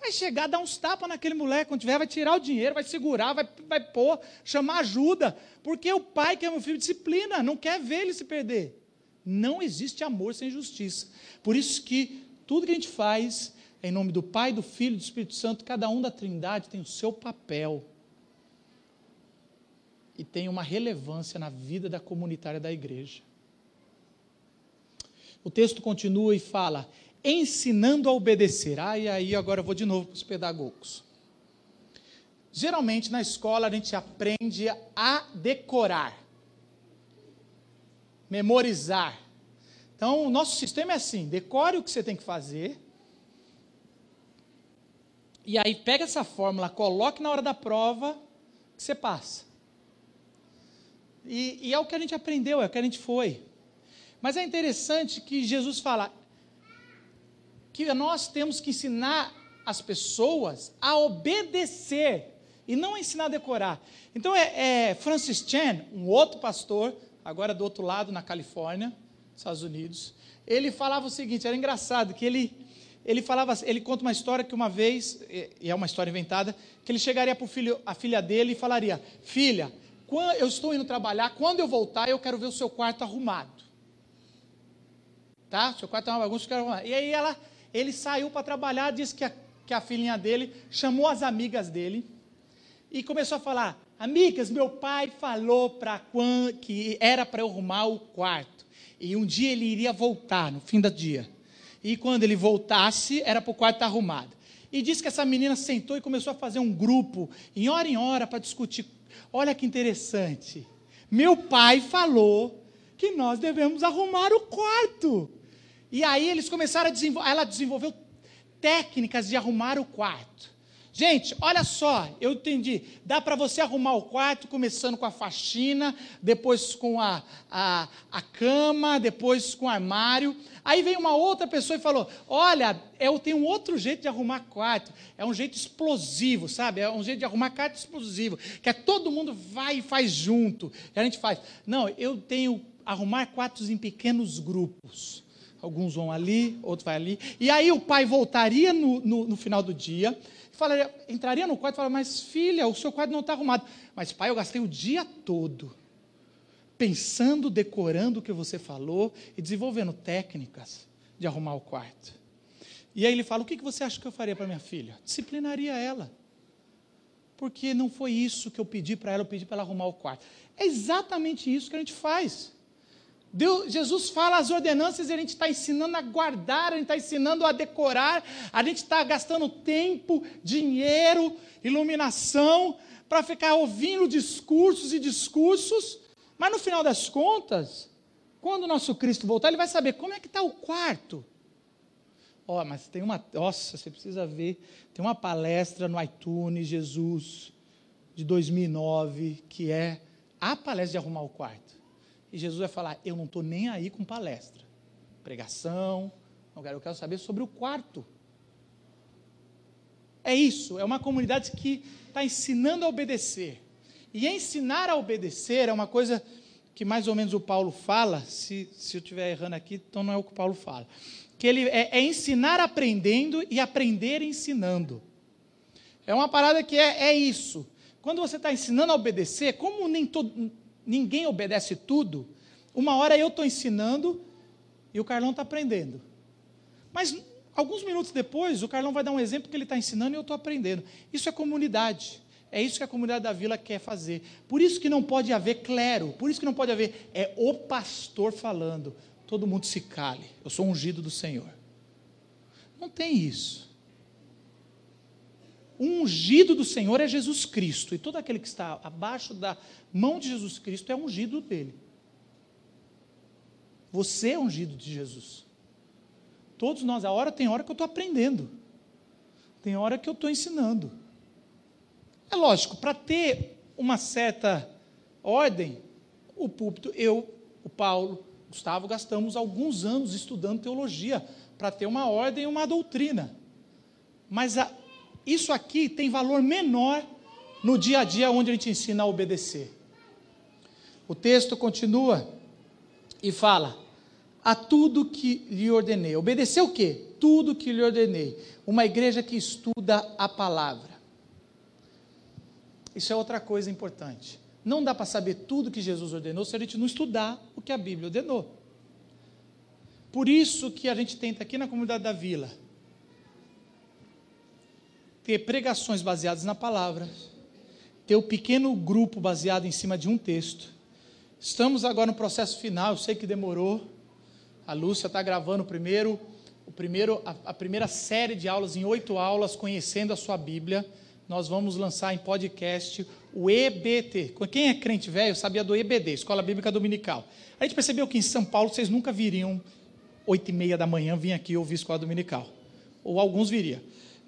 vai chegar, dar uns tapas naquele moleque, quando tiver, vai tirar o dinheiro, vai segurar, vai, vai pôr, chamar ajuda. Porque o pai que ama o filho disciplina, não quer ver ele se perder. Não existe amor sem justiça. Por isso que tudo que a gente faz em nome do Pai, do Filho e do Espírito Santo, cada um da Trindade tem o seu papel e tem uma relevância na vida da comunitária da igreja. O texto continua e fala: ensinando a obedecer. Ah, e aí agora eu vou de novo para os pedagogos. Geralmente na escola a gente aprende a decorar, memorizar. Então o nosso sistema é assim: decore o que você tem que fazer e aí pega essa fórmula, coloque na hora da prova, que você passa. E, e é o que a gente aprendeu, é o que a gente foi. Mas é interessante que Jesus fala que nós temos que ensinar as pessoas a obedecer e não ensinar a decorar. Então é, é Francis Chan, um outro pastor, agora do outro lado na Califórnia, Estados Unidos, ele falava o seguinte, era engraçado que ele ele falava, ele conta uma história que uma vez, e é uma história inventada, que ele chegaria para a filha dele e falaria: Filha, eu estou indo trabalhar, quando eu voltar, eu quero ver o seu quarto arrumado. Tá? Seu quarto é uma bagunça, eu quero arrumar. E aí ela, ele saiu para trabalhar, disse que a, que a filhinha dele chamou as amigas dele e começou a falar: Amigas, meu pai falou para que era para eu arrumar o quarto. E um dia ele iria voltar, no fim do dia e quando ele voltasse, era para o quarto estar arrumado. E disse que essa menina sentou e começou a fazer um grupo, em hora em hora, para discutir. Olha que interessante. Meu pai falou que nós devemos arrumar o quarto. E aí eles começaram a desenvolver, ela desenvolveu técnicas de arrumar o quarto. Gente, olha só, eu entendi. Dá para você arrumar o quarto, começando com a faxina, depois com a, a, a cama, depois com o armário. Aí veio uma outra pessoa e falou: Olha, eu tenho um outro jeito de arrumar quarto. É um jeito explosivo, sabe? É um jeito de arrumar quarto explosivo. Que é todo mundo vai e faz junto. E a gente faz. Não, eu tenho arrumar quartos em pequenos grupos. Alguns vão ali, outros vão ali. E aí o pai voltaria no, no, no final do dia falaria, entraria no quarto e falaria, mas filha, o seu quarto não está arrumado. Mas pai, eu gastei o dia todo pensando, decorando o que você falou e desenvolvendo técnicas de arrumar o quarto. E aí ele fala: O que você acha que eu faria para minha filha? Disciplinaria ela. Porque não foi isso que eu pedi para ela, eu pedi para ela arrumar o quarto. É exatamente isso que a gente faz. Deus, Jesus fala as ordenanças e a gente está ensinando a guardar, a gente está ensinando a decorar, a gente está gastando tempo, dinheiro, iluminação, para ficar ouvindo discursos e discursos, mas no final das contas, quando o nosso Cristo voltar, ele vai saber como é que está o quarto. Ó, oh, mas tem uma, nossa, você precisa ver, tem uma palestra no iTunes, Jesus, de 2009, que é a palestra de arrumar o quarto. E Jesus vai falar: Eu não estou nem aí com palestra, pregação, eu quero saber sobre o quarto. É isso, é uma comunidade que está ensinando a obedecer. E ensinar a obedecer é uma coisa que mais ou menos o Paulo fala, se, se eu estiver errando aqui, então não é o que o Paulo fala. Que ele é, é ensinar aprendendo e aprender ensinando. É uma parada que é, é isso. Quando você está ensinando a obedecer, como nem todo, ninguém obedece tudo. Uma hora eu estou ensinando e o Carlão está aprendendo. Mas alguns minutos depois, o Carlão vai dar um exemplo que ele está ensinando e eu estou aprendendo. Isso é comunidade. É isso que a comunidade da vila quer fazer. Por isso que não pode haver clero, por isso que não pode haver, é o pastor falando, todo mundo se cale, eu sou ungido do Senhor. Não tem isso. Ungido do Senhor é Jesus Cristo, e todo aquele que está abaixo da mão de Jesus Cristo é ungido dele. Você é ungido de Jesus. Todos nós, a hora tem hora que eu estou aprendendo, tem hora que eu estou ensinando. É lógico, para ter uma certa ordem, o púlpito, eu, o Paulo, Gustavo, gastamos alguns anos estudando teologia para ter uma ordem e uma doutrina. Mas a, isso aqui tem valor menor no dia a dia onde a gente ensina a obedecer. O texto continua e fala: a tudo que lhe ordenei. Obedecer o quê? Tudo que lhe ordenei. Uma igreja que estuda a palavra. Isso é outra coisa importante. Não dá para saber tudo que Jesus ordenou se a gente não estudar o que a Bíblia ordenou. Por isso que a gente tenta aqui na comunidade da vila ter pregações baseadas na palavra, ter o um pequeno grupo baseado em cima de um texto. Estamos agora no processo final, eu sei que demorou. A Lúcia está gravando o primeiro, o primeiro, a, a primeira série de aulas em oito aulas, conhecendo a sua Bíblia. Nós vamos lançar em podcast o EBT. Quem é crente velho sabia do EBD, Escola Bíblica Dominical. A gente percebeu que em São Paulo vocês nunca viriam oito e meia da manhã vir aqui ouvir Escola Dominical. Ou alguns viriam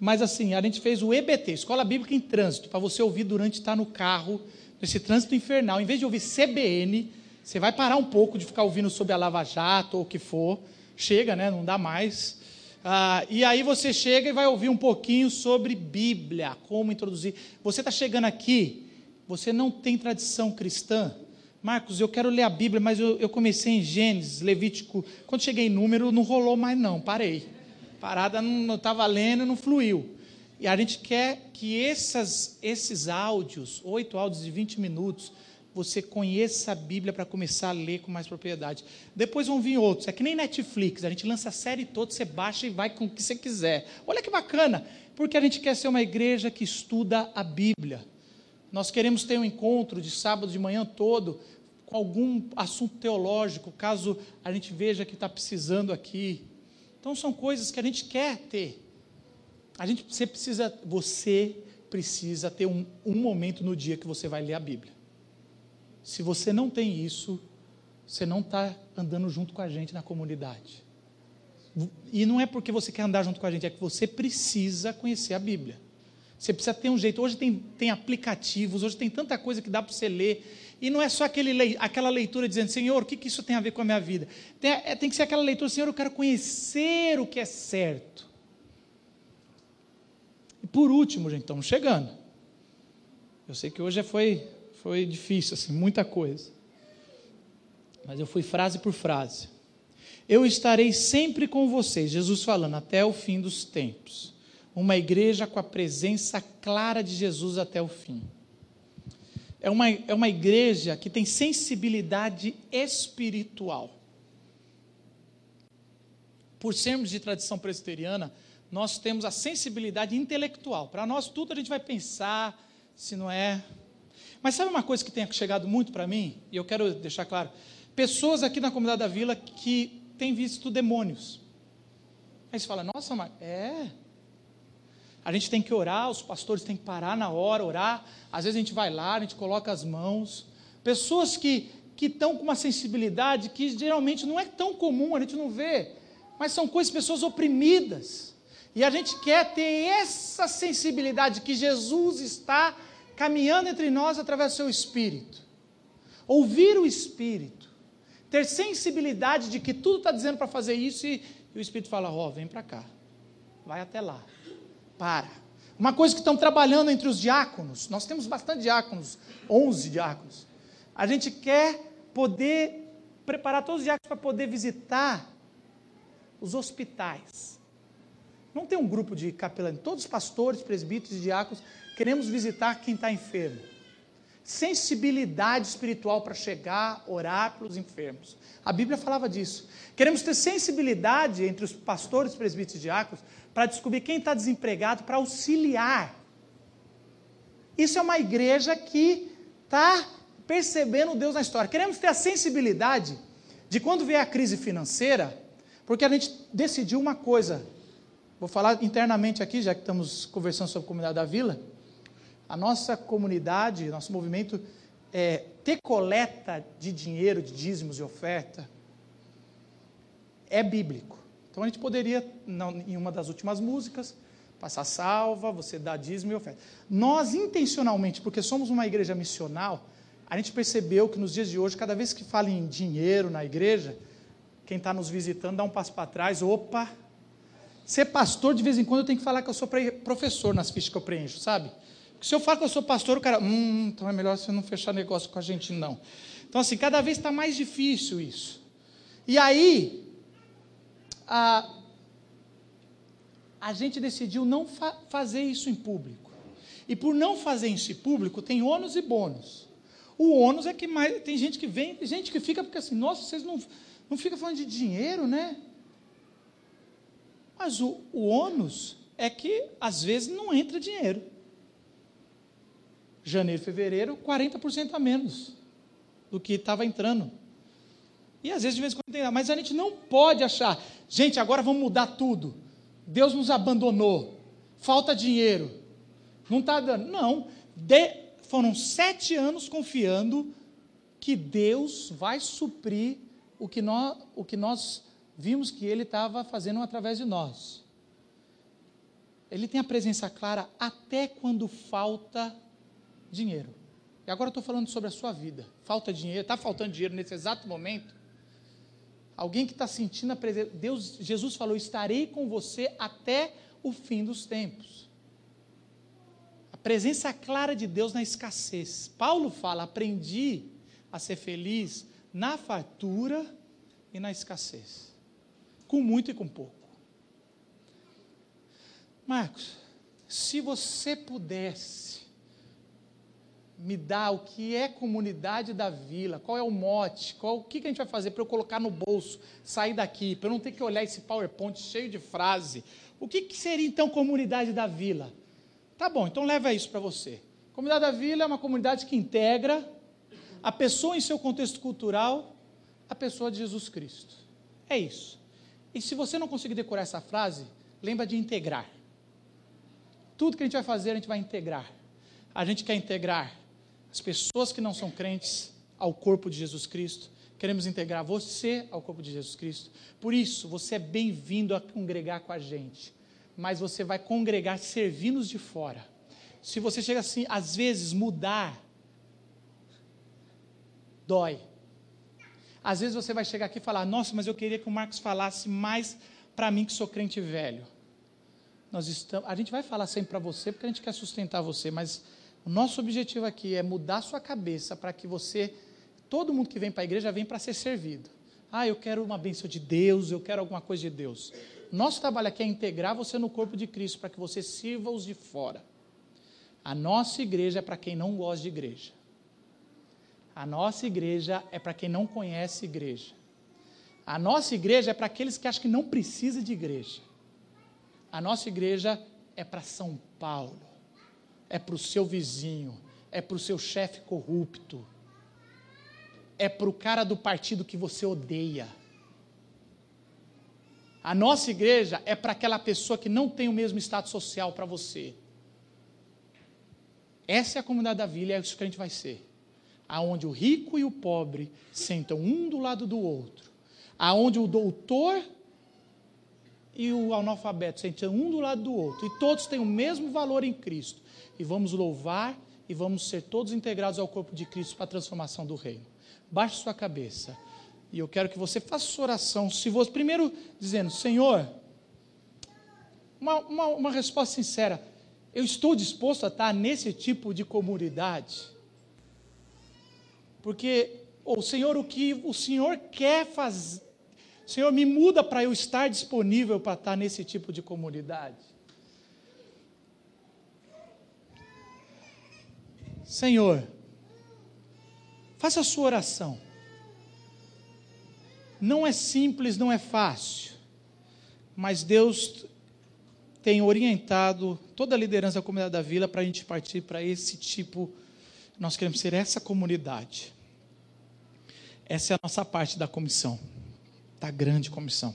mas assim, a gente fez o EBT, Escola Bíblica em Trânsito, para você ouvir durante estar no carro, nesse trânsito infernal. Em vez de ouvir CBN, você vai parar um pouco de ficar ouvindo sobre a Lava Jato ou o que for. Chega, né? Não dá mais. Ah, e aí você chega e vai ouvir um pouquinho sobre Bíblia, como introduzir. Você está chegando aqui, você não tem tradição cristã. Marcos, eu quero ler a Bíblia, mas eu, eu comecei em Gênesis, Levítico. Quando cheguei em número, não rolou mais, não, parei parada não estava lendo, não fluiu. E a gente quer que essas, esses áudios, oito áudios de 20 minutos, você conheça a Bíblia para começar a ler com mais propriedade. Depois vão vir outros. É que nem Netflix, a gente lança a série toda, você baixa e vai com o que você quiser. Olha que bacana, porque a gente quer ser uma igreja que estuda a Bíblia. Nós queremos ter um encontro de sábado de manhã todo com algum assunto teológico, caso a gente veja que está precisando aqui. Então são coisas que a gente quer ter. A gente você precisa, você precisa ter um, um momento no dia que você vai ler a Bíblia. Se você não tem isso, você não está andando junto com a gente na comunidade. E não é porque você quer andar junto com a gente, é que você precisa conhecer a Bíblia. Você precisa ter um jeito. Hoje tem, tem aplicativos, hoje tem tanta coisa que dá para você ler. E não é só aquele, aquela leitura dizendo, Senhor, o que, que isso tem a ver com a minha vida? Tem, é, tem que ser aquela leitura, Senhor, eu quero conhecer o que é certo. E por último, gente, estamos chegando. Eu sei que hoje foi, foi difícil, assim, muita coisa. Mas eu fui frase por frase. Eu estarei sempre com vocês, Jesus falando, até o fim dos tempos. Uma igreja com a presença clara de Jesus até o fim é uma, é uma igreja que tem sensibilidade espiritual. Por sermos de tradição presbiteriana, nós temos a sensibilidade intelectual. Para nós, tudo a gente vai pensar, se não é. Mas sabe uma coisa que tem chegado muito para mim, e eu quero deixar claro? Pessoas aqui na comunidade da vila que têm visto demônios. Aí você fala, nossa, mas é, a gente tem que orar, os pastores têm que parar na hora, orar. Às vezes a gente vai lá, a gente coloca as mãos. Pessoas que, que estão com uma sensibilidade que geralmente não é tão comum, a gente não vê. Mas são coisas, pessoas oprimidas. E a gente quer ter essa sensibilidade que Jesus está caminhando entre nós através do seu Espírito. Ouvir o Espírito. Ter sensibilidade de que tudo está dizendo para fazer isso e, e, o Espírito fala: Ó, oh, vem para cá, vai até lá para. Uma coisa que estão trabalhando entre os diáconos, nós temos bastante diáconos, 11 diáconos. A gente quer poder preparar todos os diáconos para poder visitar os hospitais. Não tem um grupo de capelães, todos os pastores, presbíteros e diáconos queremos visitar quem está enfermo. Sensibilidade espiritual para chegar, orar pelos enfermos. A Bíblia falava disso. Queremos ter sensibilidade entre os pastores, presbíteros e diáconos para descobrir quem está desempregado, para auxiliar. Isso é uma igreja que está percebendo Deus na história. Queremos ter a sensibilidade de quando vier a crise financeira, porque a gente decidiu uma coisa: Vou falar internamente aqui, já que estamos conversando sobre a comunidade da vila. A nossa comunidade, nosso movimento é ter coleta de dinheiro, de dízimos e oferta, é bíblico. Então a gente poderia, em uma das últimas músicas, passar salva, você dá dízimo e oferta. Nós, intencionalmente, porque somos uma igreja missional, a gente percebeu que nos dias de hoje, cada vez que fala em dinheiro na igreja, quem está nos visitando dá um passo para trás, opa. Ser pastor, de vez em quando, eu tenho que falar que eu sou professor nas fichas que eu preencho, sabe? Se eu falo que eu sou pastor, o cara, hum, então é melhor você não fechar negócio com a gente, não. Então, assim, cada vez está mais difícil isso. E aí, a, a gente decidiu não fa fazer isso em público. E por não fazer isso em público, tem ônus e bônus. O ônus é que mais, tem gente que vem, tem gente que fica porque assim, nossa, vocês não, não ficam falando de dinheiro, né? Mas o, o ônus é que às vezes não entra dinheiro janeiro, fevereiro, 40% a menos do que estava entrando. E às vezes de vez em quando tem, mas a gente não pode achar, gente, agora vamos mudar tudo. Deus nos abandonou, falta dinheiro, não está dando. Não, de, foram sete anos confiando que Deus vai suprir o que nós, o que nós vimos que Ele estava fazendo através de nós. Ele tem a presença clara até quando falta dinheiro. E agora eu estou falando sobre a sua vida. Falta dinheiro, está faltando dinheiro nesse exato momento. Alguém que está sentindo a presença. Deus, Jesus falou: estarei com você até o fim dos tempos. A presença clara de Deus na escassez. Paulo fala: aprendi a ser feliz na fartura e na escassez. Com muito e com pouco. Marcos, se você pudesse me dá o que é comunidade da vila, qual é o mote, qual, o que, que a gente vai fazer para eu colocar no bolso, sair daqui, para eu não ter que olhar esse PowerPoint cheio de frase. O que, que seria então comunidade da vila? Tá bom, então leva isso para você. Comunidade da vila é uma comunidade que integra a pessoa em seu contexto cultural, a pessoa de Jesus Cristo. É isso. E se você não conseguir decorar essa frase, lembra de integrar. Tudo que a gente vai fazer, a gente vai integrar. A gente quer integrar as pessoas que não são crentes ao corpo de Jesus Cristo. Queremos integrar você ao corpo de Jesus Cristo. Por isso, você é bem-vindo a congregar com a gente. Mas você vai congregar servindo de fora. Se você chega assim, às vezes mudar dói. Às vezes você vai chegar aqui e falar: Nossa, mas eu queria que o Marcos falasse mais para mim que sou crente velho. Nós estamos, a gente vai falar sempre para você porque a gente quer sustentar você, mas o nosso objetivo aqui é mudar sua cabeça para que você, todo mundo que vem para a igreja, vem para ser servido. Ah, eu quero uma bênção de Deus, eu quero alguma coisa de Deus. Nosso trabalho aqui é integrar você no corpo de Cristo para que você sirva os de fora. A nossa igreja é para quem não gosta de igreja. A nossa igreja é para quem não conhece igreja. A nossa igreja é para aqueles que acham que não precisa de igreja. A nossa igreja é para São Paulo é para o seu vizinho, é para o seu chefe corrupto, é para o cara do partido que você odeia. A nossa igreja é para aquela pessoa que não tem o mesmo status social para você. Essa é a comunidade da vila é isso que a gente vai ser. Aonde o rico e o pobre sentam um do lado do outro. Aonde o doutor e o analfabeto sentam um do lado do outro. E todos têm o mesmo valor em Cristo e vamos louvar e vamos ser todos integrados ao corpo de Cristo para a transformação do reino. Baixe sua cabeça. E eu quero que você faça sua oração. Se você, primeiro dizendo, Senhor, uma, uma, uma resposta sincera. Eu estou disposto a estar nesse tipo de comunidade. Porque, o oh, Senhor, o que o Senhor quer fazer. Senhor, me muda para eu estar disponível para estar nesse tipo de comunidade. Senhor, faça a sua oração. Não é simples, não é fácil, mas Deus tem orientado toda a liderança da comunidade da vila para a gente partir para esse tipo. Nós queremos ser essa comunidade. Essa é a nossa parte da comissão, da grande comissão.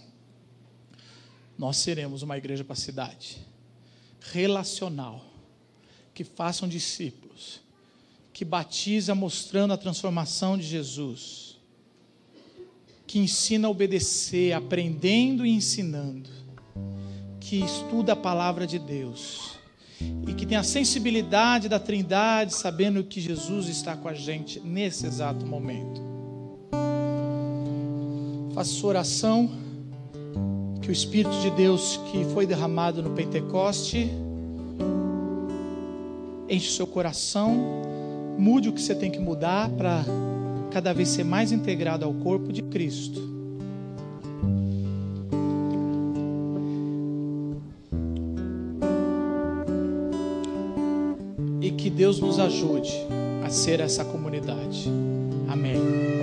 nós seremos uma igreja para a cidade relacional, que façam discípulos, que batiza mostrando a transformação de Jesus, que ensina a obedecer, aprendendo e ensinando, que estuda a palavra de Deus e que tem a sensibilidade da Trindade, sabendo que Jesus está com a gente nesse exato momento. Faça sua oração, que o Espírito de Deus que foi derramado no Pentecoste enche seu coração, mude o que você tem que mudar para cada vez ser mais integrado ao corpo de Cristo. E que Deus nos ajude a ser essa comunidade. Amém.